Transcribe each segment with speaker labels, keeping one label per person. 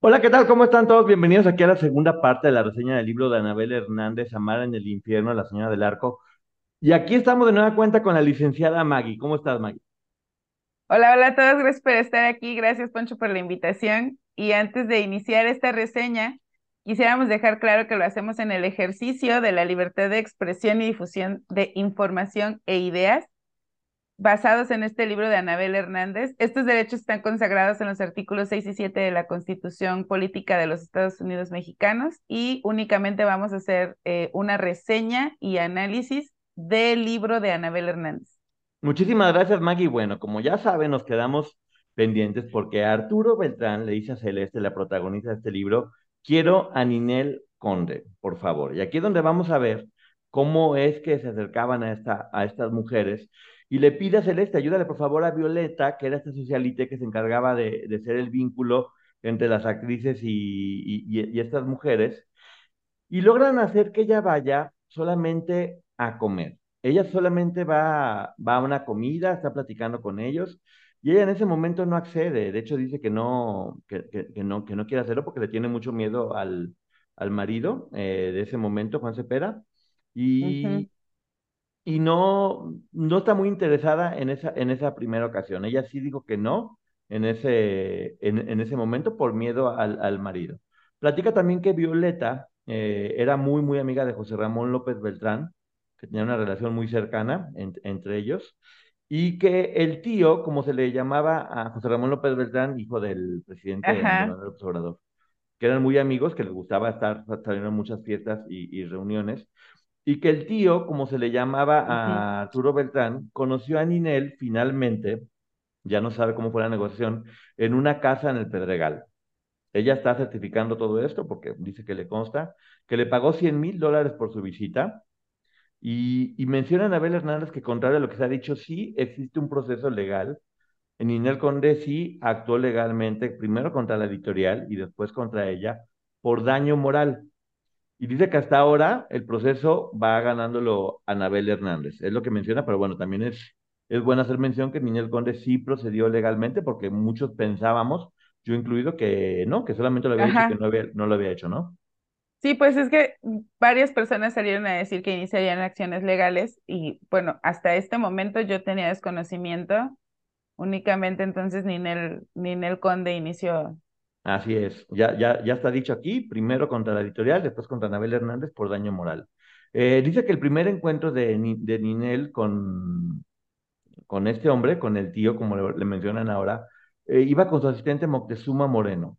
Speaker 1: Hola, ¿qué tal? ¿Cómo están todos? Bienvenidos aquí a la segunda parte de la reseña del libro de Anabel Hernández, Amar en el infierno, la señora del arco. Y aquí estamos de nueva cuenta con la licenciada Maggie. ¿Cómo estás, Maggie?
Speaker 2: Hola, hola a todos, gracias por estar aquí, gracias Poncho por la invitación. Y antes de iniciar esta reseña, quisiéramos dejar claro que lo hacemos en el ejercicio de la libertad de expresión y difusión de información e ideas basados en este libro de Anabel Hernández. Estos derechos están consagrados en los artículos 6 y 7 de la Constitución Política de los Estados Unidos Mexicanos y únicamente vamos a hacer eh, una reseña y análisis del libro de Anabel Hernández.
Speaker 1: Muchísimas gracias, Maggie. Bueno, como ya saben, nos quedamos pendientes porque Arturo Beltrán le dice a Celeste, la protagonista de este libro, quiero a Ninel Conde, por favor. Y aquí es donde vamos a ver cómo es que se acercaban a, esta, a estas mujeres y le pide a Celeste, ayúdale por favor a Violeta, que era esta socialite que se encargaba de, de ser el vínculo entre las actrices y, y, estas mujeres, y logran hacer que ella vaya solamente a comer. Ella solamente va, va a una comida, está platicando con ellos, y ella en ese momento no accede. De hecho, dice que no, que, que, no, que no quiere hacerlo porque le tiene mucho miedo al, al marido eh, de ese momento, Juan Cepeda. Y, y no, no está muy interesada en esa, en esa primera ocasión. Ella sí dijo que no en ese, en, ese momento por miedo al, al, marido. Platica también que Violeta eh, era muy, muy amiga de José Ramón López Beltrán, que tenía una relación muy cercana entre ellos, y que el tío, como se le llamaba a José Ramón López Beltrán, hijo del presidente López Obrador, que eran muy amigos, que les gustaba estar saliendo en muchas fiestas y, y reuniones, y que el tío, como se le llamaba a Arturo Beltrán, conoció a Ninel finalmente, ya no sabe cómo fue la negociación, en una casa en el Pedregal. Ella está certificando todo esto porque dice que le consta, que le pagó 100 mil dólares por su visita. Y, y menciona a Anabel Hernández que, contrario a lo que se ha dicho, sí existe un proceso legal. En Ninel Conde sí actuó legalmente, primero contra la editorial y después contra ella, por daño moral. Y dice que hasta ahora el proceso va ganándolo Anabel Hernández. Es lo que menciona, pero bueno, también es, es bueno hacer mención que Ninel Conde sí procedió legalmente porque muchos pensábamos, yo incluido, que no, que solamente lo había hecho, que no, había, no lo había hecho, ¿no?
Speaker 2: Sí, pues es que varias personas salieron a decir que iniciarían acciones legales y bueno, hasta este momento yo tenía desconocimiento, únicamente entonces Ninel, Ninel Conde inició
Speaker 1: Así es, ya, ya, ya está dicho aquí, primero contra la editorial, después contra Anabel Hernández por daño moral. Eh, dice que el primer encuentro de, Ninel con, con este hombre, con el tío, como le, mencionan ahora, eh, iba con su asistente Moctezuma Moreno,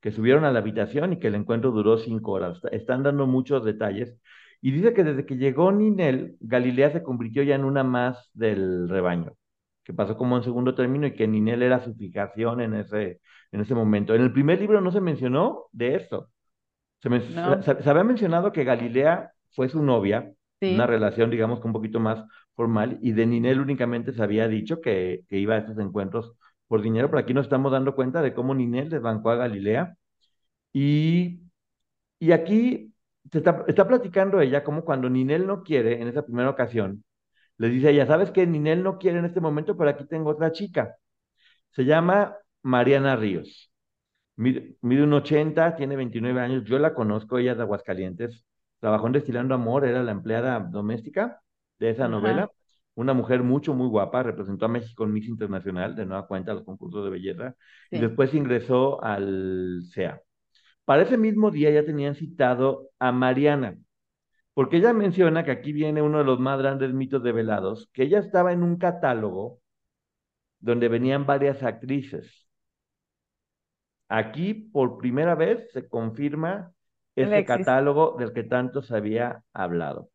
Speaker 1: que subieron a la habitación y que el encuentro duró cinco horas. Están dando muchos detalles. Y dice que desde que llegó Ninel, Galilea se convirtió ya en una más del rebaño, que pasó como en segundo término y que Ninel era su fijación en ese, en ese momento. En el primer libro no se mencionó de esto. Se, había mencionado que Galilea fue su novia, una relación, digamos, un poquito más formal, y de Ninel únicamente se había dicho que, iba a estos encuentros por dinero, pero aquí nos estamos dando cuenta de cómo Ninel desbancó a Galilea. Y, y aquí se está, está platicando ella como cuando Ninel no quiere, en esa primera ocasión, le dice ella, ¿sabes qué? Ninel no quiere en este momento, pero aquí tengo otra chica. Se llama Mariana Ríos. Mide, un 80, tiene 29 años, yo la conozco, ella es de Aguascalientes, trabajó en Destilando Amor, era la empleada doméstica de esa novela. una mujer mucho, muy guapa, representó a México en Miss Internacional, de nueva cuenta, los concursos de belleza, y después ingresó al CEA. Para ese mismo día ya tenían citado a Mariana, porque ella menciona que aquí viene uno de los más grandes mitos develados, que ella estaba en un catálogo donde venían varias actrices. Aquí, por primera vez, se confirma ese
Speaker 2: Alexis.
Speaker 1: catálogo del que tanto se había hablado.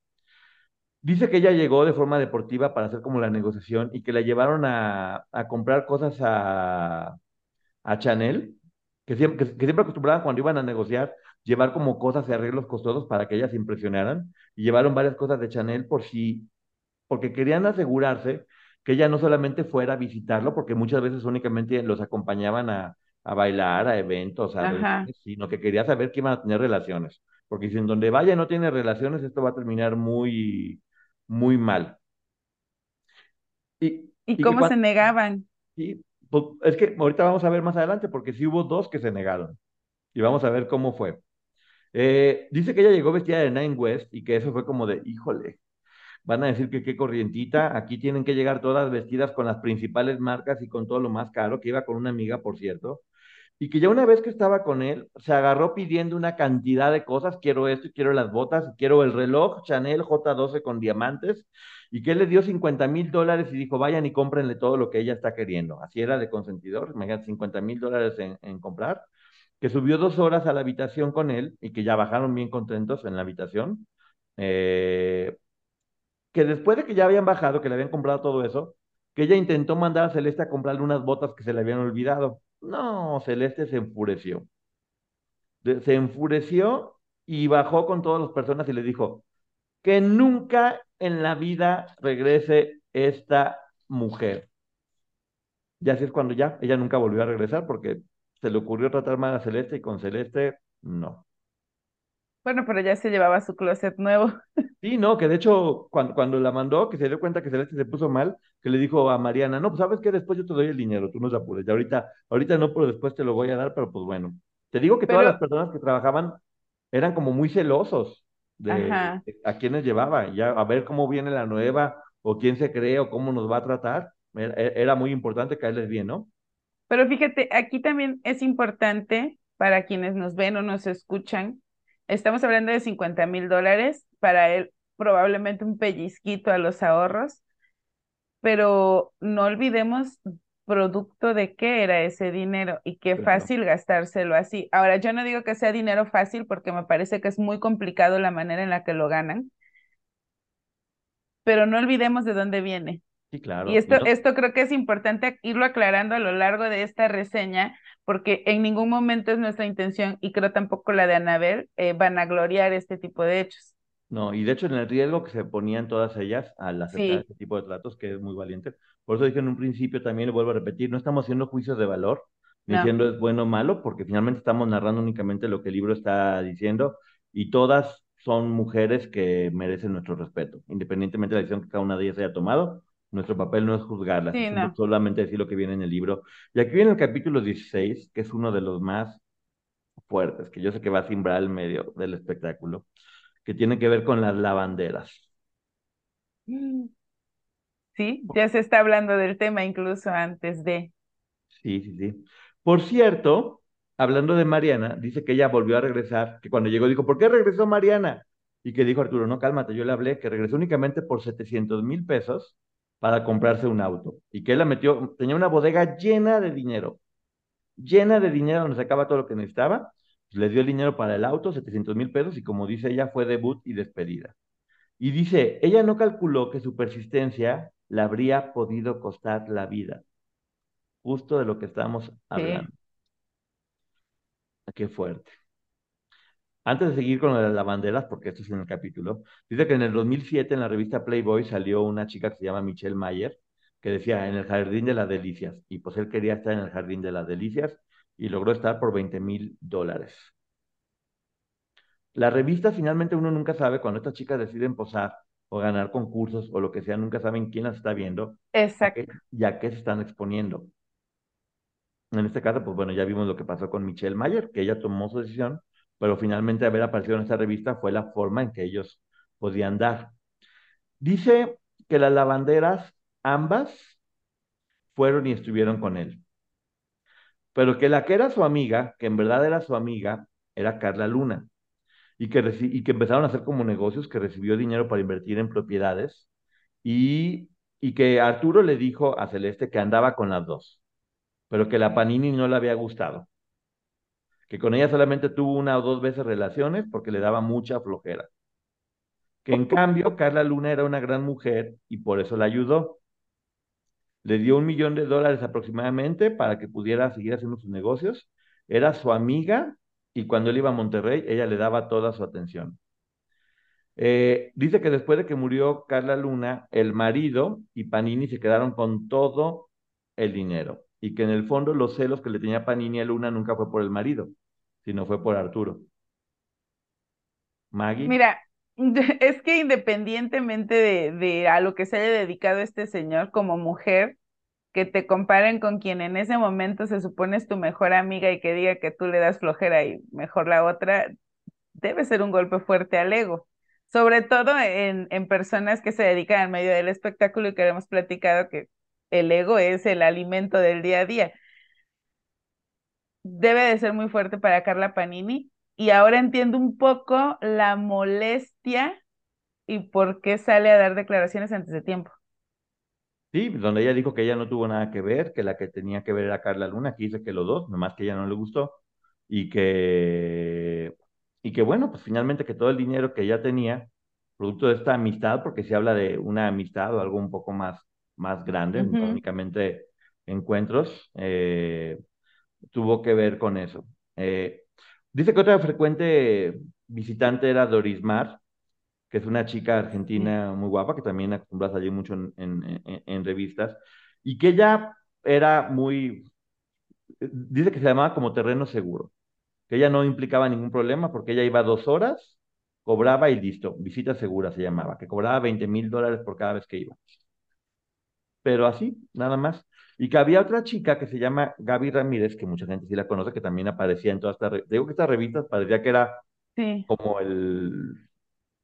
Speaker 1: Dice que ella llegó de forma deportiva para hacer como la negociación y que la llevaron a, a comprar cosas a, a Chanel, que siempre, que, que siempre acostumbraban cuando iban a negociar, llevar como cosas y arreglos costosos para que ellas se impresionaran. Y llevaron varias cosas de Chanel por si, porque querían asegurarse que ella no solamente fuera a visitarlo, porque muchas veces únicamente los acompañaban a, a bailar, a eventos, a reuniones, sino que quería saber que iban a tener relaciones. Porque si en donde vaya no tiene relaciones, esto va a terminar muy, muy mal. Y,
Speaker 2: ¿Y
Speaker 1: y que
Speaker 2: cómo se negaban?
Speaker 1: Sí, pues, es que ahorita vamos a ver más adelante, porque sí hubo dos que se negaron. Y vamos a ver cómo fue. Eh, dice que ella llegó vestida de Nine West y que eso fue como de, híjole, van a decir que qué corrientita, aquí tienen que llegar todas vestidas con las principales marcas y con todo lo más caro, que iba con una amiga, por cierto. Y que ya una vez que estaba con él, se agarró pidiendo una cantidad de cosas, quiero esto, quiero las botas, quiero el reloj Chanel J12 con diamantes, y que él le dio 50 mil dólares y dijo, vayan y cómprenle todo lo que ella está queriendo. Así era de consentidor, imagínate, 50 mil dólares en, comprar, que subió dos horas a la habitación con él y que ya bajaron bien contentos en la habitación. Eh, que después de que ya habían bajado, que le habían comprado todo eso, que ella intentó mandar a Celeste a comprarle unas botas que se le habían olvidado. No, Celeste se enfureció. Se enfureció y bajó con todas las personas y le dijo que nunca en la vida regrese esta mujer. Y así es cuando ya, ella nunca volvió a regresar porque se le ocurrió tratar mal a Celeste y con Celeste, no.
Speaker 2: Bueno, pero ya se llevaba su closet nuevo.
Speaker 1: Sí, no, que de hecho, cuando, cuando la mandó, que se dio cuenta que Celeste se puso mal, que le dijo a Mariana, no, pues sabes que después yo te doy el dinero, tú no te apures, ya ahorita, ahorita no, pero después te lo voy a dar, pero pues bueno. Te digo que todas las personas que trabajaban eran como muy celosos de, a quienes llevaba, ya a ver cómo viene la nueva, o quién se cree, o cómo nos va a tratar. Era, era muy importante caerles bien, ¿no?
Speaker 2: Pero fíjate, aquí también es importante para quienes nos ven o nos escuchan. Estamos hablando de 50 mil dólares, para él probablemente un pellizquito a los ahorros, pero no olvidemos producto de qué era ese dinero y qué
Speaker 1: Claro.
Speaker 2: fácil gastárselo así. Ahora, yo no digo que sea dinero fácil porque me parece que es muy complicado la manera en la que lo ganan, pero no olvidemos de dónde viene.
Speaker 1: Sí, claro.
Speaker 2: Y esto,
Speaker 1: no-
Speaker 2: esto creo que es importante irlo aclarando a lo largo de esta reseña, porque en ningún momento es nuestra intención, y creo tampoco la de Anabel, eh, vanagloriar este tipo de hechos.
Speaker 1: No, y de hecho en el riesgo que se ponían todas ellas al aceptar
Speaker 2: Sí.
Speaker 1: este tipo de tratos, que es muy valiente. Por eso dije en un principio, también lo vuelvo a repetir, no estamos haciendo juicios de valor,
Speaker 2: No.
Speaker 1: diciendo es bueno o malo, porque finalmente estamos narrando únicamente lo que el libro está diciendo, y todas son mujeres que merecen nuestro respeto, independientemente de la decisión que cada una de ellas haya tomado. Nuestro papel no es juzgarlas,
Speaker 2: Sí, no.
Speaker 1: solamente decir lo que viene en el libro. Y aquí viene el capítulo 16, que es uno de los más fuertes, que yo sé que va a simbrar el medio del espectáculo que tiene que ver con las lavanderas.
Speaker 2: Sí, ya se está hablando del tema incluso antes de.
Speaker 1: Sí, sí, sí. Por cierto, hablando de Mariana, dice que ella volvió a regresar, que cuando llegó dijo, ¿por qué regresó Mariana? Y que dijo Arturo, no, cálmate, yo le hablé, que regresó únicamente por 700 mil pesos para comprarse un auto. Y que él la metió, tenía una bodega llena de dinero, llena de dinero donde sacaba todo lo que necesitaba. Le dio el dinero para el auto, 700 mil pesos, y como dice ella, fue debut y despedida. Y dice, ella no calculó que su persistencia le habría podido costar la vida. Justo de lo que estamos hablando. Qué fuerte. Antes de seguir con las lavanderas, porque esto es en el capítulo, dice que en el 2007 en la revista Playboy salió una chica que se llama Michelle Mayer, que decía en el jardín de las delicias, y pues él quería estar en el jardín de las delicias y logró estar por 20 mil dólares. La revista finalmente uno nunca sabe cuando estas chicas deciden posar o ganar concursos o lo que sea, nunca saben quién las está viendo
Speaker 2: Exacto.
Speaker 1: y a qué se están exponiendo. En este caso, pues bueno, ya vimos lo que pasó con Michelle Mayer, que ella tomó su decisión, pero finalmente haber aparecido en esta revista fue la forma en que ellos podían dar. Dice que las lavanderas, ambas, fueron y estuvieron con él. Pero que la que era su amiga, que en verdad era su amiga, era Carla Luna. Y que, y que empezaron a hacer como negocios, que recibió dinero para invertir en propiedades. Y, y que Arturo le dijo a Celeste que andaba con las dos, pero que la Panini no le había gustado. Que con ella solamente tuvo una o dos veces relaciones porque le daba mucha flojera. Que en cambio Carla Luna era una gran mujer y por eso la ayudó le dio un millón de dólares aproximadamente para que pudiera seguir haciendo sus negocios. Era su amiga y cuando él iba a Monterrey, ella le daba toda su atención. Eh, dice que después de que murió Carla Luna, el marido y Panini se quedaron con todo el dinero y que en el fondo los celos que le tenía Panini a Luna nunca fue por el marido, sino fue por Arturo. Maggie.
Speaker 2: Mira, Es que independientemente de, a lo que se haya dedicado este señor como mujer, que te comparen con quien en ese momento se supone es tu mejor amiga y que diga que tú le das flojera y mejor la otra, debe ser un golpe fuerte al ego. Sobre todo en, en personas que se dedican al medio del espectáculo y que hemos platicado que el ego es el alimento del día a día. Debe de ser muy fuerte para Carla Panini. Y ahora entiendo un poco la molestia y por qué sale a dar declaraciones antes de tiempo.
Speaker 1: Sí, donde ella dijo que ella no tuvo nada que ver, que la que tenía que ver era Carla Luna, aquí dice que los dos, nomás que ella no le gustó, y que, y que bueno, pues finalmente que todo el dinero que ella tenía, producto de esta amistad, porque se habla de una amistad o algo un poco más, más grande, no únicamente encuentros, eh, tuvo que ver con eso. Eh, Dice que otra frecuente visitante era Doris Mar, que es una chica argentina muy guapa, que también acostumbra a salir mucho en, revistas, y que ella era muy, dice que se llamaba como terreno seguro, que ella no implicaba ningún problema porque ella iba dos horas, cobraba y listo, visita segura se llamaba, que cobraba 20 mil dólares por cada vez que iba. Pero así, nada más. Y que había otra chica que se llama Gaby Ramírez, que mucha gente sí la conoce, que también aparecía en todas estas Digo que estas revistas parecía que era como el,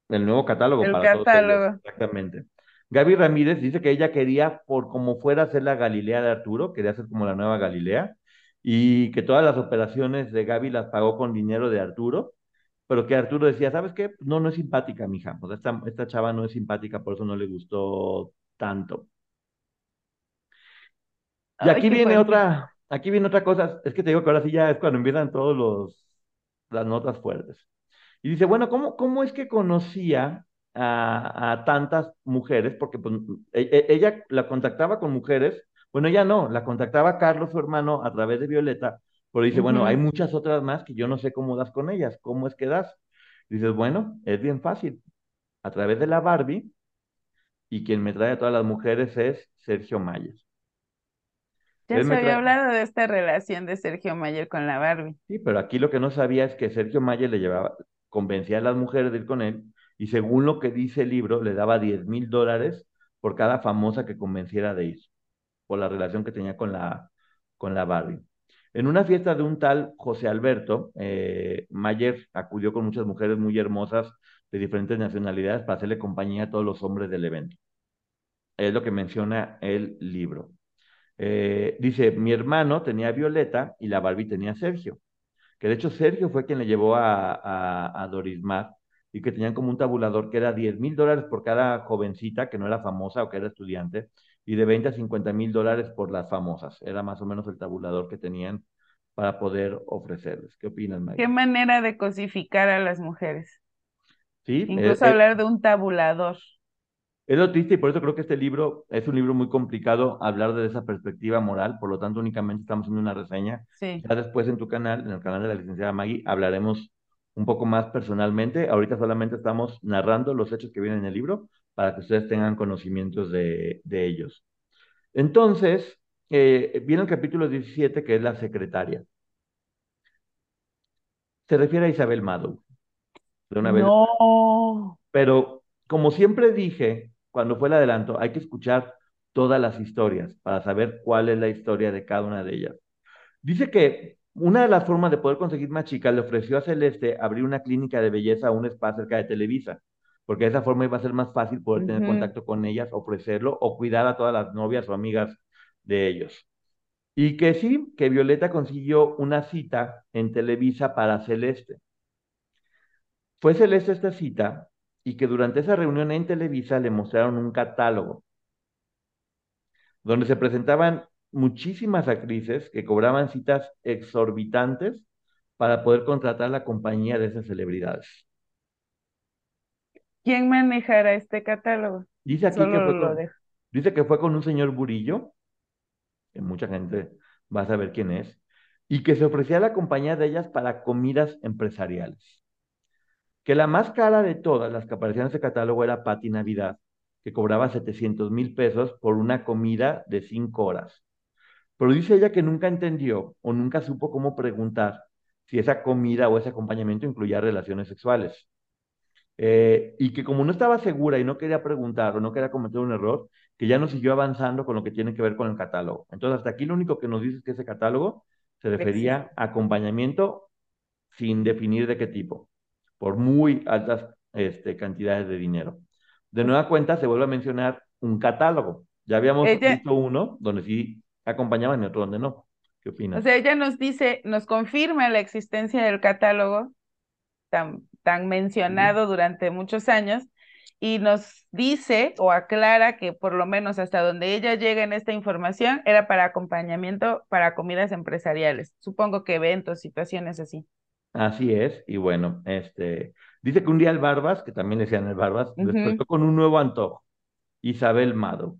Speaker 1: el nuevo catálogo
Speaker 2: el para catálogo.
Speaker 1: Exactamente. Gaby Ramírez dice que ella quería, por como fuera, ser la Galilea de Arturo, quería ser como la nueva Galilea, y que todas las operaciones de Gaby las pagó con dinero de Arturo, pero que Arturo decía, ¿sabes qué? No, no es simpática, mija. O sea, esta, esta chava no es simpática, por eso no le gustó tanto. Y aquí viene otra, aquí viene otra cosa, es que te digo que ahora sí ya es cuando empiezan todos los las notas fuertes. Y dice, bueno, ¿cómo, cómo es que conocía a, tantas mujeres? Porque pues, e, e, ella la contactaba con mujeres, bueno, ella no, la contactaba Carlos, su hermano, a través de Violeta, pero dice, bueno, hay muchas otras más que yo no sé cómo das con ellas, ¿cómo es que das? dices, bueno, es bien fácil, a través de la Barbie, y quien me trae a todas las mujeres es Sergio Mayer.
Speaker 2: Ya se había hablado de esta relación de Sergio Mayer con la Barbie.
Speaker 1: Sí, pero aquí lo que no sabía es que Sergio Mayer le llevaba, convencía a las mujeres de ir con él y según lo que dice el libro, le daba 10 mil dólares por cada famosa que convenciera de ir, por la relación que tenía con la, con la Barbie. En una fiesta de un tal José Alberto, eh, Mayer acudió con muchas mujeres muy hermosas de diferentes nacionalidades para hacerle compañía a todos los hombres del evento. Es lo que menciona el libro. Eh, dice, mi hermano tenía Violeta y la Barbie tenía Sergio. Que de hecho Sergio fue quien le llevó a, a, a Doris Mar y que tenían como un tabulador que era 10 mil dólares por cada jovencita que no era famosa o que era estudiante y de 20 a 50 mil dólares por las famosas. Era más o menos el tabulador que tenían para poder ofrecerles. ¿Qué opinas, Mike?
Speaker 2: Qué manera de cosificar a las mujeres.
Speaker 1: Sí.
Speaker 2: Incluso eh, eh, hablar de un tabulador.
Speaker 1: Es lo triste y por eso creo que este libro es un libro muy complicado hablar de esa perspectiva moral, por lo tanto únicamente estamos haciendo una reseña.
Speaker 2: Sí.
Speaker 1: Ya después en tu canal, en el canal de la licenciada Maggie, hablaremos un poco más personalmente. Ahorita solamente estamos narrando los hechos que vienen en el libro para que ustedes tengan conocimientos de, ellos. Entonces, eh, viene el capítulo 17 que es la secretaria. Se refiere a Isabel Madow. De una
Speaker 2: no.
Speaker 1: Pero como siempre dije, cuando fue el adelanto, hay que escuchar todas las historias para saber cuál es la historia de cada una de ellas. Dice que una de las formas de poder conseguir más chicas le ofreció a Celeste abrir una clínica de belleza a un spa cerca de Televisa, porque de esa forma iba a ser más fácil poder tener contacto con ellas, ofrecerlo o cuidar a todas las novias o amigas de ellos. Y que sí, que Violeta consiguió una cita en Televisa para Celeste. Fue Celeste esta cita y que durante esa reunión en Televisa le mostraron un catálogo donde se presentaban muchísimas actrices que cobraban citas exorbitantes para poder contratar la compañía de esas celebridades.
Speaker 2: ¿Quién manejará este catálogo?
Speaker 1: Dice aquí que fue con,
Speaker 2: dejo.
Speaker 1: dice que fue con un señor Burillo, que mucha gente va a saber quién es, y que se ofrecía la compañía de ellas para comidas empresariales. Que la más cara de todas las que aparecían en ese catálogo era Pati Navidad, que cobraba 700 mil pesos por una comida de cinco horas. Pero dice ella que nunca entendió o nunca supo cómo preguntar si esa comida o ese acompañamiento incluía relaciones sexuales. Eh, y que como no estaba segura y no quería preguntar o no quería cometer un error, que ya no siguió avanzando con lo que tiene que ver con el catálogo. Entonces, hasta aquí lo único que nos dice es que ese catálogo se refería a acompañamiento sin definir de qué tipo, por muy altas este, cantidades de dinero. De nueva cuenta, se vuelve a mencionar un catálogo. Ya habíamos
Speaker 2: Ella,
Speaker 1: visto uno donde sí acompañaban y otro donde no. ¿Qué
Speaker 2: o
Speaker 1: opinas?
Speaker 2: sea, ella nos dice, nos confirma la existencia del catálogo tan, tan mencionado durante muchos años y nos dice o aclara que por lo menos hasta donde ella llega en esta información era para acompañamiento para comidas empresariales. Supongo que eventos, situaciones así.
Speaker 1: Así es, y bueno, este, dice que un día el Barbas, que también decían el Barbas,
Speaker 2: Ujú.
Speaker 1: despertó con un nuevo antojo, Isabel Mado.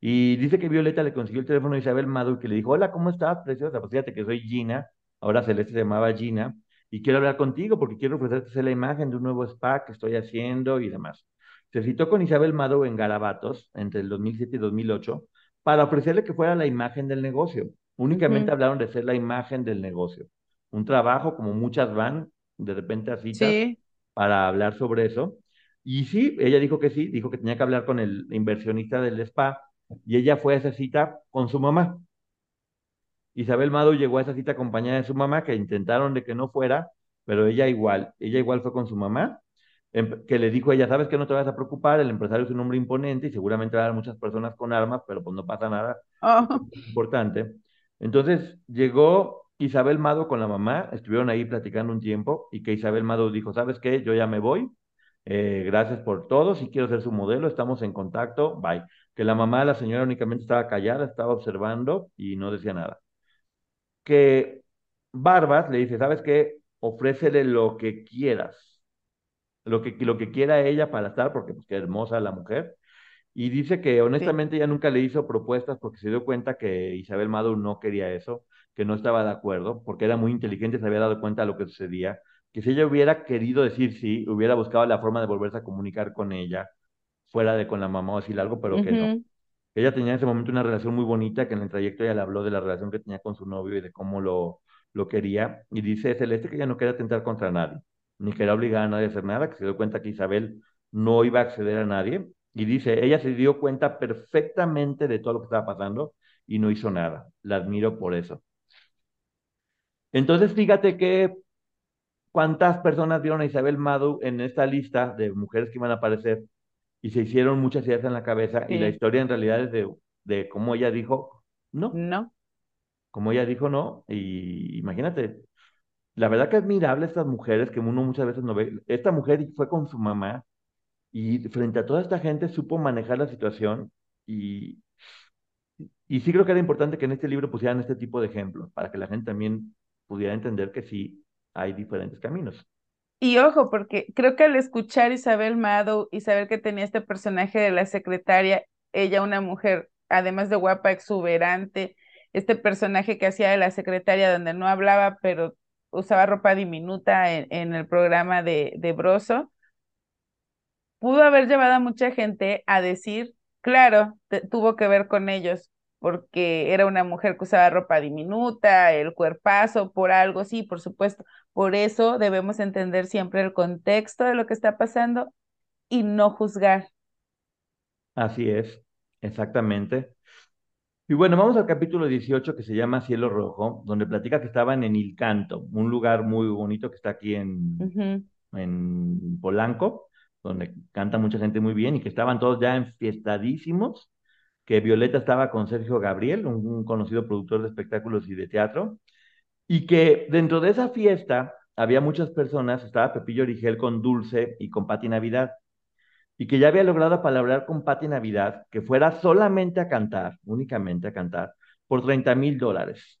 Speaker 1: Y dice que Violeta le consiguió el teléfono a Isabel Mado y que le dijo, hola, ¿cómo estás, preciosa? Pues fíjate que soy Gina, ahora Celeste se llamaba Gina, y quiero hablar contigo porque quiero ofrecerte la imagen de un nuevo spa que estoy haciendo y demás. Se citó con Isabel Mado en Garabatos entre el 2007 y 2008 para ofrecerle que fuera la imagen del negocio. Únicamente hablaron de ser la imagen del negocio. Un trabajo, como muchas van de repente a citas
Speaker 2: Sí,
Speaker 1: para hablar sobre eso. Y sí, ella dijo que sí, dijo que tenía que hablar con el inversionista del spa y ella fue a esa cita con su mamá. Isabel Mado llegó a esa cita acompañada de su mamá, que intentaron de que no fuera, pero ella igual, ella igual fue con su mamá, em- que le dijo a ella, sabes que no te vas a preocupar, el empresario es un hombre imponente y seguramente va a haber muchas personas con armas, pero pues no pasa nada,
Speaker 2: oh,
Speaker 1: importante. Entonces llegó Isabel Mado con la mamá, estuvieron ahí platicando un tiempo y que Isabel Mado dijo, ¿sabes qué? Yo ya me voy, eh, gracias por todo, si quiero ser su modelo, estamos en contacto, bye. Que la mamá, la señora únicamente estaba callada, estaba observando y no decía nada. Que Barbas le dice, ¿sabes qué? Ofrécele lo que quieras, lo que, lo que quiera ella para estar, porque pues qué hermosa la mujer. Y dice que
Speaker 2: sí.
Speaker 1: honestamente ella nunca le hizo propuestas porque se dio cuenta que Isabel Mado no quería eso, que no estaba de acuerdo, porque era muy inteligente, se había dado cuenta de lo que sucedía, que si ella hubiera querido decir sí, hubiera buscado la forma de volverse a comunicar con ella, fuera de con la mamá o decir algo, pero que no. Ella tenía en ese momento una relación muy bonita, que en el trayecto ella le habló de la relación que tenía con su novio y de cómo lo, lo quería. Y dice Celeste que ella no quería atentar contra nadie, ni quería obligar a nadie a hacer nada, que se dio cuenta que Isabel no iba a acceder a nadie. Y dice, ella se dio cuenta perfectamente de todo lo que estaba pasando y no hizo nada. La admiro por eso. Entonces, fíjate que cuántas personas vieron a Isabel Madu en esta lista de mujeres que iban a aparecer y se hicieron muchas ideas en la cabeza y la historia en realidad es de, de cómo ella dijo no,
Speaker 2: No.
Speaker 1: como ella dijo no y imagínate, la verdad que admirable estas mujeres que uno muchas veces no ve. Esta mujer fue con su mamá y frente a toda esta gente supo manejar la situación y, y sí creo que era importante que en este libro pusieran este tipo de ejemplos para que la gente también pudiera entender que sí hay diferentes caminos.
Speaker 2: Y ojo, porque creo que al escuchar Isabel Mado y saber que tenía este personaje de la secretaria, ella una mujer, además de guapa, exuberante, este personaje que hacía de la secretaria donde no hablaba, pero usaba ropa diminuta en, el programa de, de Broso, pudo haber llevado a mucha gente a decir, claro, tuvo que ver con ellos, porque era una mujer que usaba ropa diminuta, el cuerpazo, por algo, sí, por supuesto. Por eso debemos entender siempre el contexto de lo que está pasando y no juzgar.
Speaker 1: Así es, exactamente. Y bueno, vamos al capítulo 18 que se llama Cielo Rojo, donde platica que estaban en Ilcanto, un lugar muy bonito que está aquí en, en Polanco, donde canta mucha gente muy bien y que estaban todos ya enfiestadísimos, que Violeta estaba con Sergio Gabriel, un, conocido productor de espectáculos y de teatro, y que dentro de esa fiesta había muchas personas, estaba Pepillo Origel con Dulce y con Pati Navidad, y que ya había logrado palabrar con Pati Navidad que fuera solamente a cantar, únicamente a cantar, por 30 mil dólares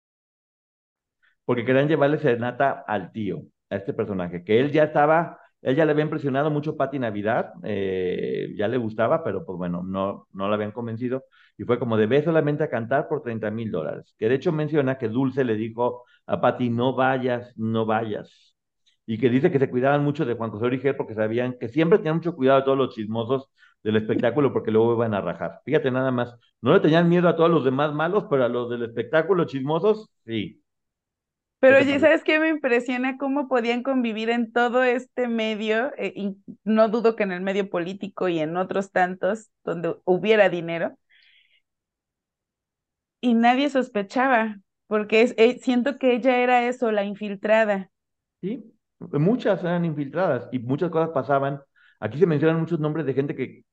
Speaker 1: porque querían llevarle serenata al tío, a este personaje, que él ya estaba, él ya le había impresionado mucho Pati Navidad, eh, ya le gustaba, pero pues bueno, no, no la habían convencido, y fue como de ve solamente a cantar por 30 mil dólares, que de hecho menciona que Dulce le dijo a Pati, no vayas, no vayas, y que dice que se cuidaban mucho de Juan José Origel porque sabían que siempre tenían mucho cuidado de todos los chismosos del espectáculo porque luego iban a rajar. Fíjate nada más, no le tenían miedo a todos los demás malos, pero a los del espectáculo chismosos, sí.
Speaker 2: Pero oye, ¿sabes qué me impresiona? ¿Cómo podían convivir en todo este medio? Eh, y no dudo que en el medio político y en otros tantos donde hubiera dinero. Y nadie sospechaba, porque es, eh, siento que ella era eso, la infiltrada.
Speaker 1: Sí, muchas eran infiltradas y muchas cosas pasaban. Aquí se mencionan muchos nombres de gente que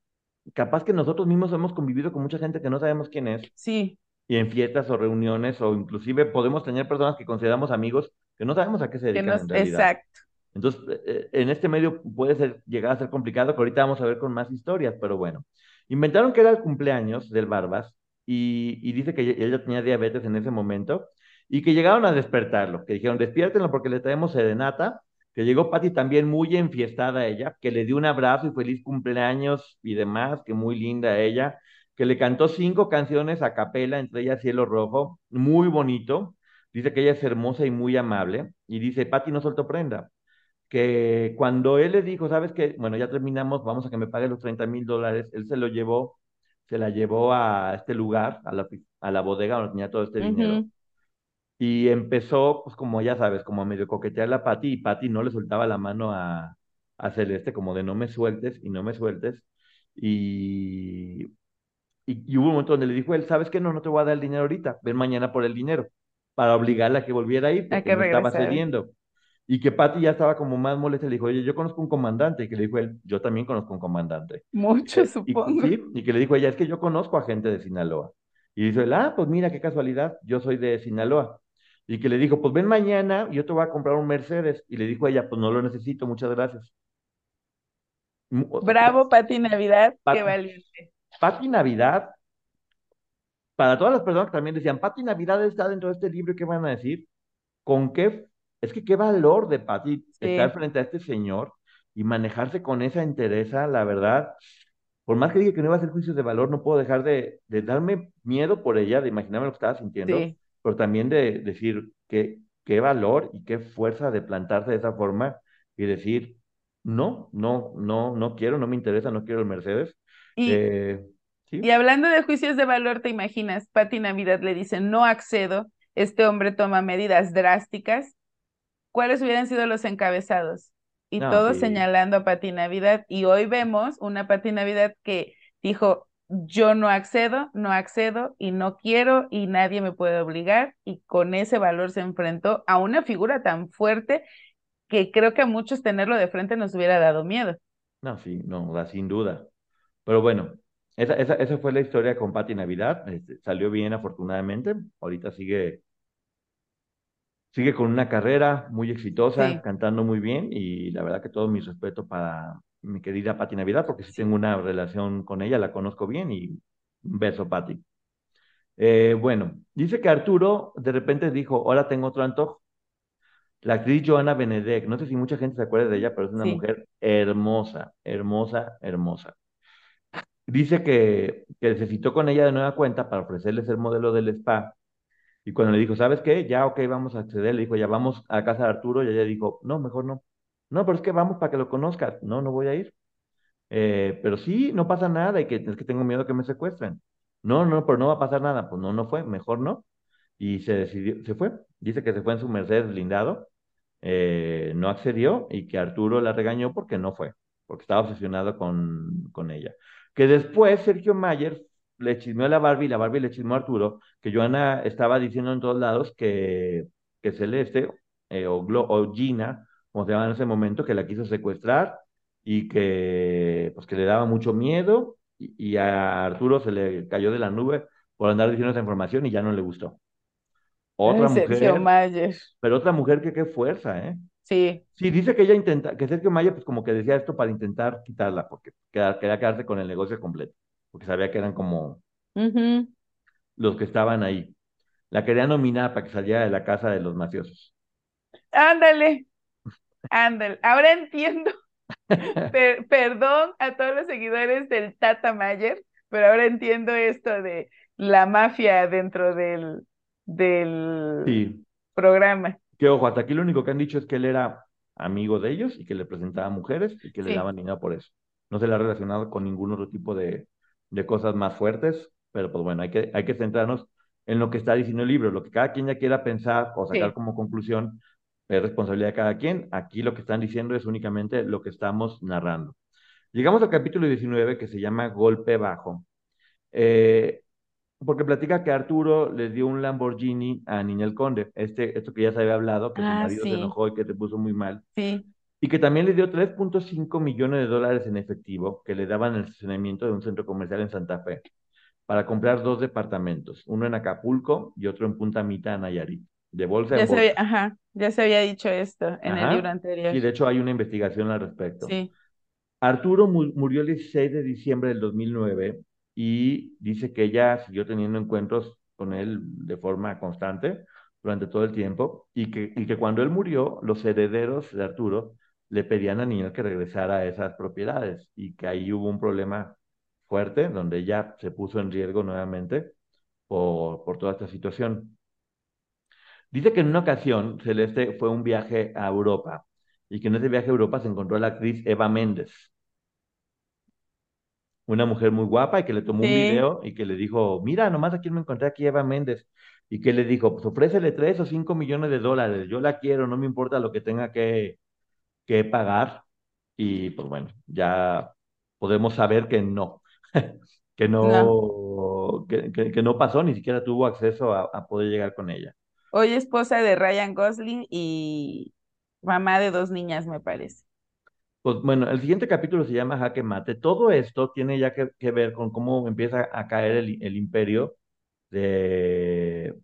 Speaker 1: capaz que nosotros mismos hemos convivido con mucha gente que no sabemos quién es.
Speaker 2: Sí
Speaker 1: y en fiestas o reuniones o inclusive podemos tener personas que consideramos amigos que no sabemos a qué se dedican en realidad.
Speaker 2: Exacto.
Speaker 1: Entonces, eh, eh, en este medio puede ser, llegar a ser complicado, que ahorita vamos a ver con más historias, pero bueno. Inventaron que era el cumpleaños del Barbas y, y dice que ella tenía diabetes en ese momento y que llegaron a despertarlo, que dijeron, despiértenlo porque le traemos serenata, que llegó Patti también muy enfiestada ella, que le dio un abrazo y feliz cumpleaños y demás, que muy linda ella, que le cantó cinco canciones a capela, entre ellas Cielo Rojo, muy bonito. Dice que ella es hermosa y muy amable. Y dice, Patti no soltó prenda. Que cuando él le dijo, ¿sabes qué? Bueno, ya terminamos, vamos a que me pague los 30 mil dólares. Él se lo llevó, se la llevó a este lugar, a la, a la bodega donde tenía todo este dinero. Y empezó, pues como ya sabes, como a medio coquetear a Patti, y Patti no le soltaba la mano a, a Celeste, como de no me sueltes y no me sueltes. Y y, hubo un momento donde le dijo él, ¿sabes qué? No, no te voy a dar el dinero ahorita, ven mañana por el dinero, para obligarla a que volviera ahí, porque no estaba cediendo. Y que Patty ya estaba como más molesta, le dijo, oye, yo conozco un comandante, y que le dijo él, yo también conozco un comandante.
Speaker 2: Mucho, supongo.
Speaker 1: Y, sí, y que le dijo ella, es que yo conozco a gente de Sinaloa. Y dice él, ah, pues mira qué casualidad, yo soy de Sinaloa. Y que le dijo, pues ven mañana, yo te voy a comprar un Mercedes. Y le dijo ella, pues no lo necesito, muchas gracias.
Speaker 2: Bravo, Pati Navidad, qué valiente.
Speaker 1: Pati Navidad, para todas las personas que también decían, Pati Navidad está dentro de este libro, ¿qué van a decir? ¿Con qué? Es que qué valor de Pati estar frente a este señor y manejarse con esa entereza, la verdad. Por más que diga que no iba a hacer juicios de valor, no puedo dejar de, darme miedo por ella, de imaginarme lo que estaba sintiendo, pero también de decir que qué valor y qué fuerza de plantarse de esa forma y decir, no, no, no, no quiero, no me interesa, no quiero el Mercedes,
Speaker 2: y, eh, y hablando de juicios de valor, ¿te imaginas? Pati Navidad le dice, no accedo, este hombre toma medidas drásticas. ¿Cuáles hubieran sido los encabezados? Y todos señalando a Pati Navidad. Y hoy vemos una Pati Navidad que dijo, yo no accedo, no accedo y no quiero y nadie me puede obligar. Y con ese valor se enfrentó a una figura tan fuerte que creo que a muchos tenerlo de frente nos hubiera dado miedo.
Speaker 1: No, sí, no, sin duda. Pero bueno, esa, esa, esa fue la historia con Patti Navidad. Este, salió bien, afortunadamente. Ahorita sigue, sigue con una carrera muy exitosa, cantando muy bien. Y la verdad que todo mi respeto para mi querida Patti Navidad, porque sí, tengo una relación con ella, la conozco bien. Y un beso, Patti. Eh, bueno, dice que Arturo de repente dijo, ahora tengo otro antojo. La actriz Joana Benedek, no sé si mucha gente se acuerda de ella, pero es una mujer hermosa, hermosa, hermosa. Dice que, que se citó con ella de nueva cuenta para ofrecerle ser modelo del spa. Y cuando le dijo, ¿sabes qué? Ya, ok, vamos a acceder. Le dijo, ya vamos a casa de Arturo. Y ella dijo, no, mejor no. No, pero es que vamos para que lo conozcas. No, no voy a ir. Eh, pero sí, no pasa nada y que es que tengo miedo que me secuestren. No, no, pero no va a pasar nada. Pues no, no fue, mejor no. Y se decidió, se fue. Dice que se fue en su Mercedes blindado, eh, no accedió y que Arturo la regañó porque no fue, porque estaba obsesionado con, con ella. Que después Sergio Mayer le chismeó a la Barbie y la Barbie le chismeó a Arturo, que Joana estaba diciendo en todos lados que, que Celeste eh, o, o Gina, como se llama en ese momento, que la quiso secuestrar y que, pues, que le daba mucho miedo y, a Arturo se le cayó de la nube por andar diciendo esa información y ya no le gustó. Otra mujer.
Speaker 2: Sergio Mayer.
Speaker 1: Pero otra mujer que qué fuerza, ¿eh?
Speaker 2: Sí.
Speaker 1: Sí, dice que ella intenta, que Sergio Mayer, pues como que decía esto para intentar quitarla, porque quería, quedarse con el negocio completo, porque sabía que eran como los que estaban ahí. La quería nominar para que saliera de la casa de los mafiosos.
Speaker 2: Ándale, ándale. Ahora entiendo. perdón a todos los seguidores del Tata Mayer, pero ahora entiendo esto de la mafia dentro del, del programa.
Speaker 1: Que ojo, hasta aquí lo único que han dicho es que él era amigo de ellos y que le presentaba mujeres y que le daban dinero por eso. No se le ha relacionado con ningún otro tipo de, de cosas más fuertes, pero pues bueno, hay que, hay que centrarnos en lo que está diciendo el libro, lo que cada quien ya quiera pensar o sacar como conclusión es responsabilidad de cada quien. Aquí lo que están diciendo es únicamente lo que estamos narrando. Llegamos al capítulo 19 que se llama Golpe Bajo. Eh, porque platica que Arturo le dio un Lamborghini a Ninel Conde, este, esto que ya se había hablado, que su ah, marido se enojó y que se puso muy mal.
Speaker 2: Sí.
Speaker 1: Y que también le dio 3.5 millones de dólares en efectivo que le daban el estacionamiento de un centro comercial en Santa Fe para comprar dos departamentos, uno en Acapulco y otro en Punta Mita, Nayarit, de bolsa
Speaker 2: ya
Speaker 1: en bolsa.
Speaker 2: Se había, ajá, ya se había dicho esto en el libro anterior.
Speaker 1: Sí, de hecho hay una investigación al respecto. Sí. Arturo murió el 16 de diciembre del 2009 y dice que ella siguió teniendo encuentros con él de forma constante durante todo el tiempo y que, y que cuando él murió, los herederos de Arturo le pedían a Niño que regresara a esas propiedades y que ahí hubo un problema fuerte donde ella se puso en riesgo nuevamente por, por toda esta situación. Dice que en una ocasión Celeste fue un viaje a Europa y que en ese viaje a Europa se encontró la actriz Eva Méndez una mujer muy guapa y que le tomó un video y que le dijo, mira, nomás aquí me encontré aquí Eva Méndez. Y que le dijo, pues ofrécele tres o cinco millones de dólares, yo la quiero, no me importa lo que tenga que, que pagar. Y pues bueno, ya podemos saber que no, que no, Que, que, no pasó, ni siquiera tuvo acceso a, a poder llegar con ella.
Speaker 2: Hoy esposa de Ryan Gosling y mamá de dos niñas, me parece.
Speaker 1: Pues bueno, el siguiente capítulo se llama Jaque Mate. Todo esto tiene ya que, ver con cómo empieza a caer el, imperio de,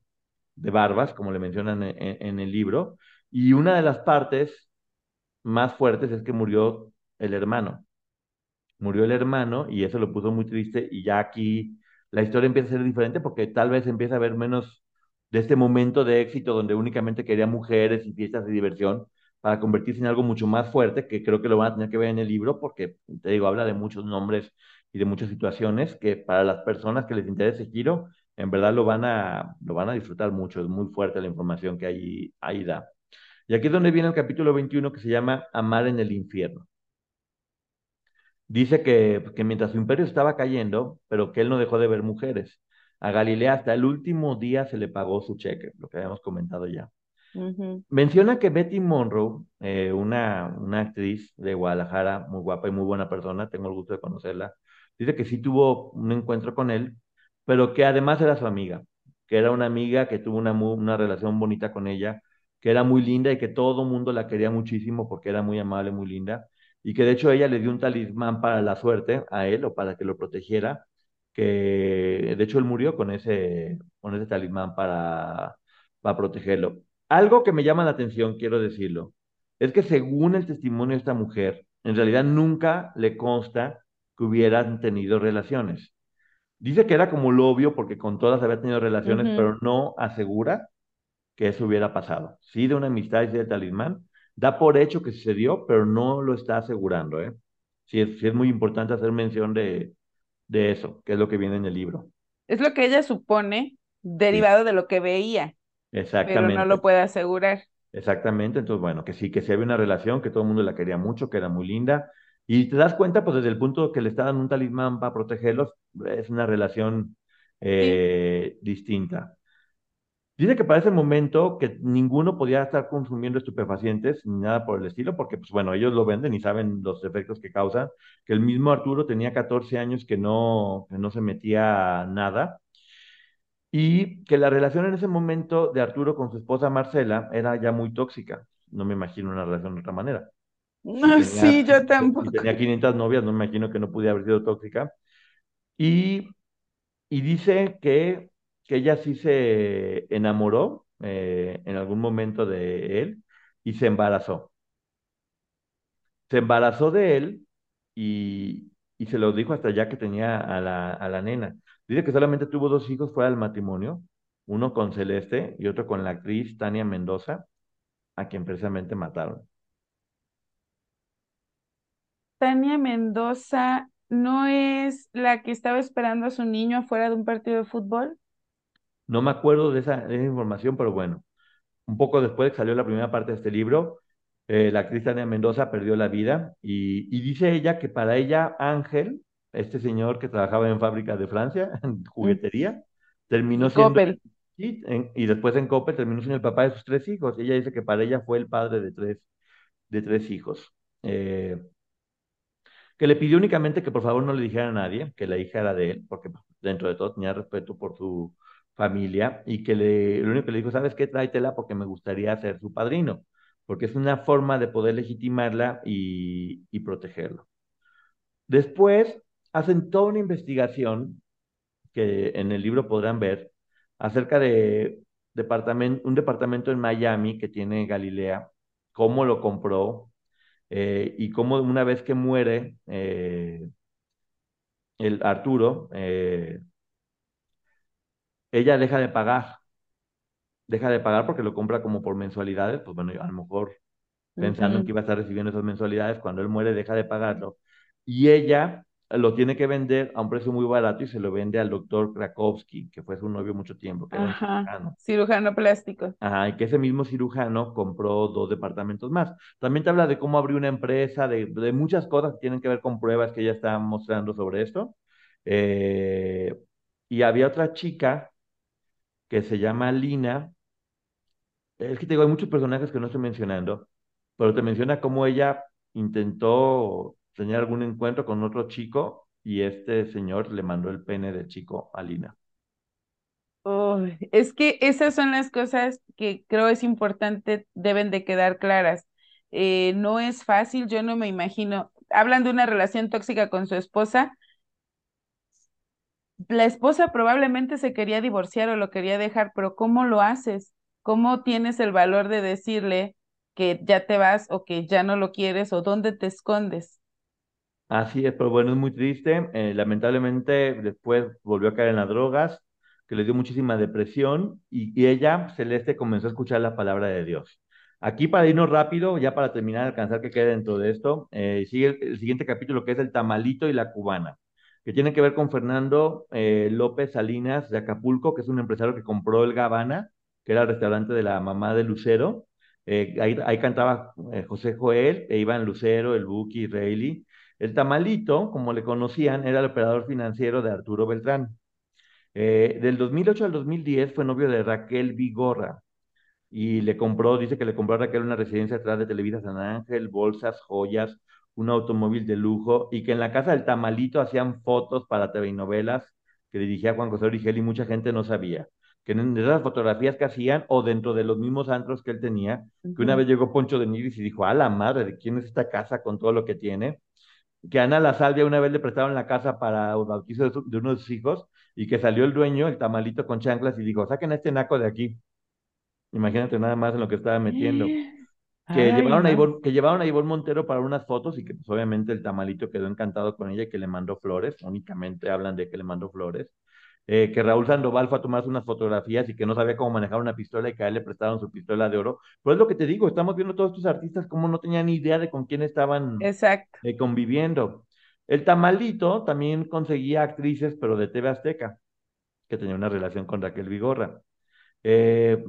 Speaker 1: Barbas, como le mencionan en, el libro. Y una de las partes más fuertes es que murió el hermano. Murió el hermano y eso lo puso muy triste y ya aquí la historia empieza a ser diferente porque tal vez empieza a haber menos de este momento de éxito donde únicamente quería mujeres y fiestas de diversión para convertirse en algo mucho más fuerte, que creo que lo van a tener que ver en el libro, porque, te digo, habla de muchos nombres y de muchas situaciones que para las personas que les interese giro, en verdad lo van a, lo van a disfrutar mucho, es muy fuerte la información que ahí, ahí da. Y aquí es donde viene el capítulo 21 que se llama Amar en el infierno. Dice que, que mientras su imperio estaba cayendo, pero que él no dejó de ver mujeres. A Galilea hasta el último día se le pagó su cheque, lo que habíamos comentado ya. Menciona que Betty Monroe, eh, una, una actriz de Guadalajara, muy guapa y muy buena persona, tengo el gusto de conocerla, dice que sí tuvo un encuentro con él, pero que además era su amiga, que era una amiga que tuvo una, una relación bonita con ella, que era muy linda y que todo el mundo la quería muchísimo porque era muy amable, muy linda, y que de hecho ella le dio un talismán para la suerte a él o para que lo protegiera, que de hecho él murió con ese, con ese talismán para, para protegerlo. Algo que me llama la atención, quiero decirlo, es que según el testimonio de esta mujer, en realidad nunca le consta que hubieran tenido relaciones. Dice que era como lo obvio porque con todas había tenido relaciones, pero no asegura que eso hubiera pasado. Sí de una amistad y de talismán, da por hecho que sucedió, pero no lo está asegurando. ¿eh? Sí, es, es muy importante hacer mención de, de eso, que es lo que viene en el libro.
Speaker 2: Es lo que ella supone derivado de lo que veía.
Speaker 1: Exactamente.
Speaker 2: Pero no lo puede asegurar.
Speaker 1: Exactamente, entonces bueno, que sí, que sí había una relación, que todo el mundo la quería mucho, que era muy linda Y te das cuenta, pues desde el punto que le está dando un talismán para protegerlos, es una relación eh, distinta. Dice que para ese momento que ninguno podía estar consumiendo estupefacientes ni nada por el estilo, porque pues bueno, ellos lo venden y saben los efectos que causan, que el mismo Arturo tenía 14 años que no, que no se metía nada, y que la relación en ese momento de Arturo con su esposa Marcela era ya muy tóxica. No me imagino una relación de otra manera.
Speaker 2: No, sí, yo tampoco.
Speaker 1: Si tenía 500 novias, no me imagino que no pudiera haber sido tóxica. Y, y dice que que ella sí se enamoró eh, en algún momento de él y se embarazó. Se embarazó de él y, y se lo dijo hasta ya que tenía a la, a la nena. Dice que solamente tuvo dos hijos fuera del matrimonio, uno con Celeste y otro con la actriz Tania Mendoza, a quien precisamente mataron.
Speaker 2: Tania Mendoza no es la que estaba esperando a su niño afuera de un partido de fútbol.
Speaker 1: No me acuerdo de esa, información, pero bueno, un poco después que salió la primera parte de este libro, eh, la actriz Tania Mendoza perdió la vida y, dice ella que para ella Ángel, este señor que trabajaba en fábrica de Francia, en juguetería, terminó siendo... y después en Coppel terminó siendo el papá de sus tres hijos. Ella dice que para ella fue el padre de tres, de tres hijos. Eh, que le pidió únicamente que por favor no le dijera a nadie que la hija era de él, porque dentro de todo tenía respeto por su, familia y que le, lo único que le dijo, ¿sabes qué? Tráetela porque me gustaría ser su padrino, porque es una forma de poder legitimarla y, y protegerlo. Después hacen toda una investigación que en el libro podrán ver acerca de departamento, un departamento en Miami que tiene Galilea, cómo lo compró eh, y cómo una vez que muere eh, el Arturo, eh, ella deja de pagar. Deja de pagar porque lo compra como por mensualidades, pues bueno, a lo mejor pensando en que iba a estar recibiendo esas mensualidades, cuando él muere deja de pagarlo. Y ella lo tiene que vender a un precio muy barato y se lo vende al doctor Krakowski, que fue su novio mucho tiempo, que
Speaker 2: cirujano. Cirujano plástico.
Speaker 1: Ajá, y que ese mismo cirujano compró dos departamentos más. También te habla de cómo abrió una empresa, de, de muchas cosas que tienen que ver con pruebas que ella está mostrando sobre esto. Eh, y había otra chica que se llama Lina. Es que te digo, hay muchos personajes que no estoy mencionando, pero te menciona cómo ella intentó tener algún encuentro con otro chico y este señor le mandó el pene de chico a Lina.
Speaker 2: es que esas son las cosas que creo es importante, deben de quedar claras. Eh, no es fácil, yo no me imagino. Hablan de una relación tóxica con su esposa, la esposa probablemente se quería divorciar o lo quería dejar, pero ¿cómo lo haces? ¿Cómo tienes el valor de decirle que ya te vas o que ya no lo quieres o dónde te escondes?
Speaker 1: Así es, pero bueno, es muy triste. Eh, lamentablemente después volvió a caer en las drogas, que le dio muchísima depresión y, ella, Celeste, comenzó a escuchar la palabra de Dios. Aquí para irnos rápido, ya para terminar, alcanzar que quede dentro de esto, eh, sigue el siguiente capítulo que es el tamalito y la cubana que tiene que ver con Fernando eh, López Salinas de Acapulco, que es un empresario que compró el Gabana, que era el restaurante de la mamá de Lucero. Eh, ahí, cantaba eh, José Joel, e Iván Lucero, el Buki, Reilly. El tamalito, como le conocían, era el operador financiero de Arturo Beltrán. del 2008 al 2010 fue novio de Raquel Vigorra y le compró, dice que le compró a Raquel una residencia atrás de Televisa San Ángel, bolsas, joyas, un automóvil de lujo y que en la casa del Tamalito hacían fotos para TV novelas que dirigía Juan José Origel y mucha gente no sabía. Que en esas fotografías que hacían o dentro de los mismos antros que él tenía, que una vez llegó Poncho de Nigris y dijo, a la madre, ¿de quién es esta casa con todo lo que tiene? Que Ana La Salvia una vez le prestaron la casa para el bautizo de, de uno de sus hijos y que salió el dueño, el tamalito con chanclas y dijo, saquen a este naco de aquí. Imagínate nada más en lo que estaba metiendo. Que, llevaron a que llevaron a Ivonne Montero para unas fotos y que pues, obviamente el tamalito quedó encantado con ella y que le mandó flores, únicamente hablan de que le mandó flores, eh, que Raúl Sandoval fue a tomarse unas fotografías y que no sabía cómo manejar una pistola y que a él le prestaron su pistola de oro. Pero es lo que te digo, estamos viendo todos estos artistas como no tenían ni idea de con quién estaban eh, conviviendo. El tamalito también conseguía actrices, pero de TV Azteca, que tenía una relación con Raquel Vigorra. Eh,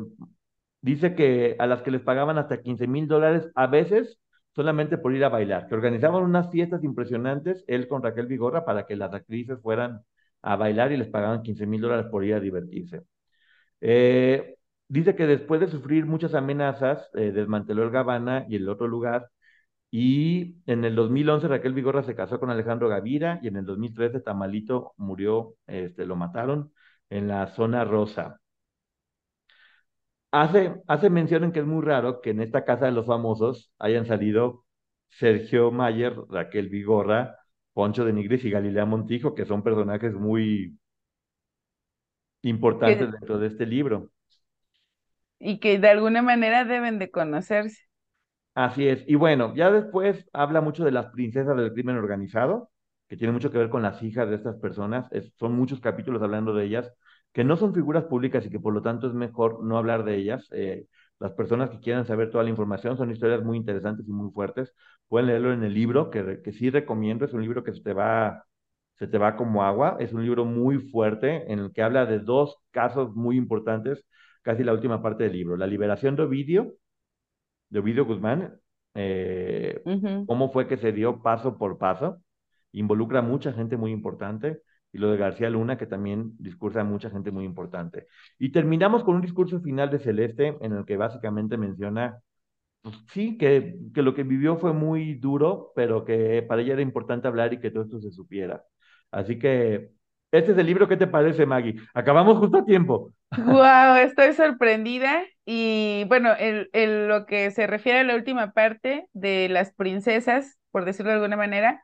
Speaker 1: Dice que a las que les pagaban hasta 15 mil dólares, a veces solamente por ir a bailar, que organizaban unas fiestas impresionantes, él con Raquel Vigorra, para que las actrices fueran a bailar y les pagaban 15 mil dólares por ir a divertirse. Eh, dice que después de sufrir muchas amenazas, eh, desmanteló el Gabana y el otro lugar, y en el 2011 Raquel Vigorra se casó con Alejandro Gavira, y en el 2013 Tamalito murió, este, lo mataron en la zona rosa. Hace, hace mención en que es muy raro que en esta casa de los famosos hayan salido Sergio Mayer, Raquel Vigorra, Poncho de Nigris y Galilea Montijo, que son personajes muy importantes dentro de este libro.
Speaker 2: Y que de alguna manera deben de conocerse.
Speaker 1: Así es. Y bueno, ya después habla mucho de las princesas del crimen organizado, que tiene mucho que ver con las hijas de estas personas. son muchos capítulos hablando de ellas que no son figuras públicas y que por lo tanto es mejor no hablar de ellas. Eh, las personas que quieran saber toda la información son historias muy interesantes y muy fuertes. Pueden leerlo en el libro, que, que sí recomiendo. Es un libro que se te va se te va como agua. Es un libro muy fuerte en el que habla de dos casos muy importantes, casi la última parte del libro. La liberación de Ovidio, de Ovidio Guzmán, eh, cómo fue que se dio paso por paso. Involucra a mucha gente muy importante y lo de García Luna, que también discursa a mucha gente muy importante. Y terminamos con un discurso final de Celeste, en el que básicamente menciona, sí, que, que lo que vivió fue muy duro, pero que para ella era importante hablar y que todo esto se supiera. Así que, este es el libro, ¿qué te parece, Maggie? Acabamos justo a tiempo.
Speaker 2: Wow, estoy sorprendida. Y bueno, el, el, lo que se refiere a la última parte de las princesas, por decirlo de alguna manera,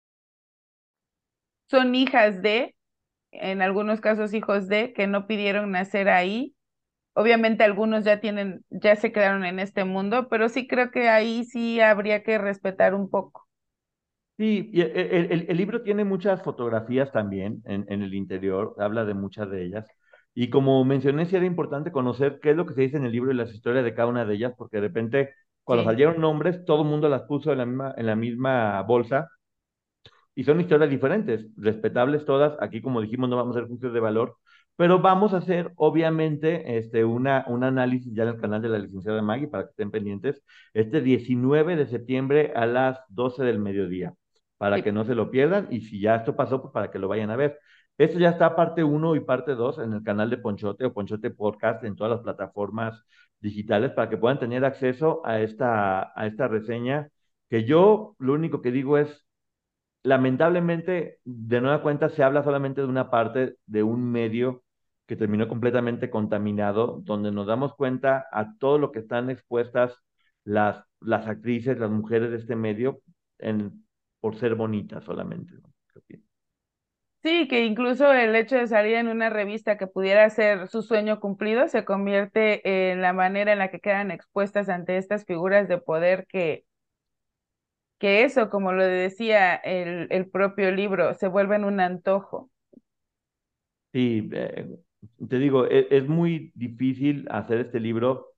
Speaker 2: son hijas de, en algunos casos hijos de, que no pidieron nacer ahí. Obviamente algunos ya tienen, ya se quedaron en este mundo, pero sí creo que ahí sí habría que respetar un poco.
Speaker 1: Sí, y el, el, libro tiene muchas fotografías también en, en, el interior, habla de muchas de ellas. Y como mencioné, sí era importante conocer qué es lo que se dice en el libro y las historias de cada una de ellas, porque de repente, cuando salieron nombres, todo el mundo las puso en la misma, en la misma bolsa y son historias diferentes, respetables todas. Aquí, como dijimos, no vamos a hacer juicios de valor, pero vamos a hacer, obviamente, este, una, un análisis ya en el canal de la licenciada Maggie para que estén pendientes, este 19 de septiembre a las 12 del mediodía, para que no se lo pierdan y si ya esto pasó, pues para que lo vayan a ver. Esto ya está parte 1 y parte 2 en el canal de Ponchote o Ponchote Podcast en todas las plataformas digitales para que puedan tener acceso a esta, a esta reseña, que yo lo único que digo es, lamentablemente, de nueva cuenta, se habla solamente de una parte de un medio que terminó completamente contaminado, donde nos damos cuenta a todo lo que están expuestas las, actrices, las mujeres de este medio, por ser bonitas solamente.
Speaker 2: Sí, que incluso el hecho de salir en una revista que pudiera ser su sueño cumplido se convierte en la manera en la que quedan expuestas ante estas figuras de poder que que eso, como lo decía el, el propio libro, se vuelve en un antojo.
Speaker 1: Sí, eh, te digo, es, es, muy difícil hacer este libro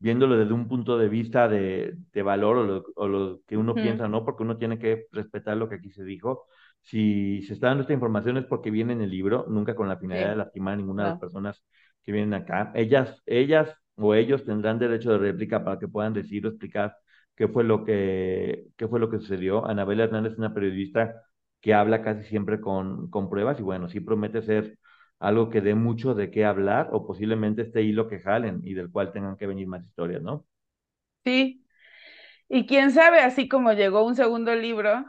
Speaker 1: viéndolo desde un punto de vista de, de valor o lo, o lo, que uno piensa, ¿no? Porque uno tiene que respetar lo que aquí se dijo. Si se está dando esta información es porque viene en el libro, nunca con la finalidad de lastimar a ninguna de las personas que vienen acá. Ellas, ellas o ellos tendrán derecho de réplica para que puedan decir o explicar qué fue lo que, qué fue lo que sucedió. Anabel Hernández es una periodista que habla casi siempre con, con pruebas y bueno, sí promete ser algo que dé mucho de qué hablar o posiblemente este hilo que jalen y del cual tengan que venir más historias, ¿no?
Speaker 2: Sí. Y quién sabe, así como llegó un segundo libro,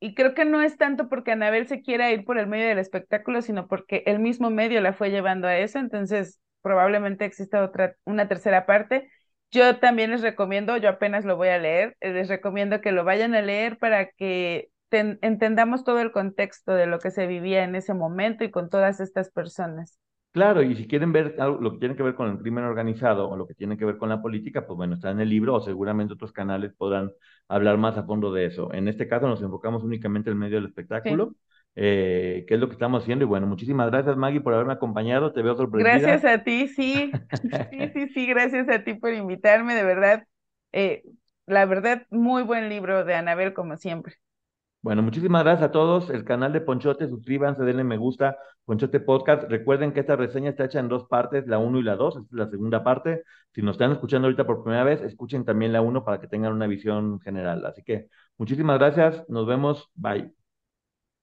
Speaker 2: y creo que no es tanto porque Anabel se quiera ir por el medio del espectáculo, sino porque el mismo medio la fue llevando a eso, entonces probablemente exista otra, una tercera parte yo también les recomiendo, yo apenas lo voy a leer, eh, les recomiendo que lo vayan a leer para que entendamos todo el contexto de lo que se vivía en ese momento y con todas estas personas.
Speaker 1: Claro, y si quieren ver lo que tiene que ver con el crimen organizado o lo que tiene que ver con la política, pues bueno, está en el libro o seguramente otros canales podrán hablar más a fondo de eso. En este caso nos enfocamos únicamente en el medio del espectáculo, eh, que es lo que estamos haciendo. Y bueno, muchísimas gracias Maggie por haberme acompañado, te veo sorprendida.
Speaker 2: Gracias a ti, sí, sí, sí, sí, gracias a ti por invitarme, de verdad. Eh, la verdad, muy buen libro de Anabel, como siempre.
Speaker 1: Bueno, muchísimas gracias a todos. El canal de Ponchote, suscríbanse, denle me gusta, Ponchote Podcast. Recuerden que esta reseña está hecha en dos partes, la 1 y la 2, esta es la segunda parte. Si nos están escuchando ahorita por primera vez, escuchen también la 1 para que tengan una visión general. Así que muchísimas gracias, nos vemos, bye.